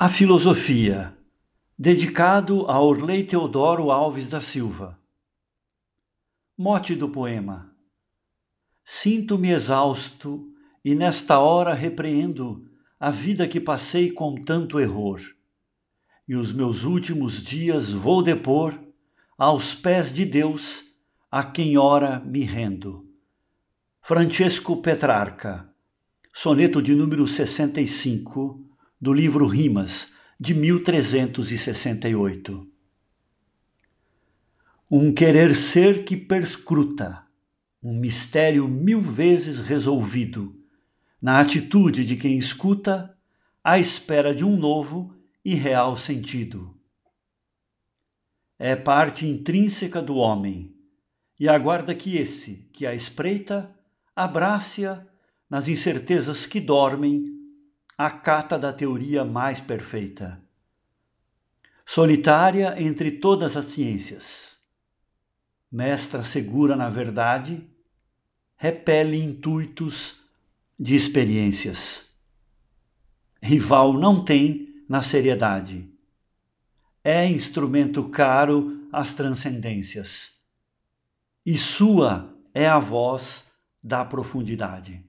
A Filosofia, dedicado a Orley Teodoro Alves da Silva. Mote do poema: Sinto-me exausto e nesta hora repreendo a vida que passei com tanto error, e os meus últimos dias vou depor aos pés de Deus, a quem ora me rendo. Francesco Petrarca, soneto de número 65 do livro Rimas, de 1368. Um querer ser que perscruta, um mistério mil vezes resolvido, na atitude de quem escuta, à espera de um novo e real sentido. É parte intrínseca do homem, e aguarda que esse, que a espreita, abrace-a nas incertezas que dormem a cata da teoria mais perfeita. Solitária entre todas as ciências, mestra segura na verdade, repele intuitos de experiências. Rival não tem na seriedade. É instrumento caro às transcendências. E sua é a voz da profundidade.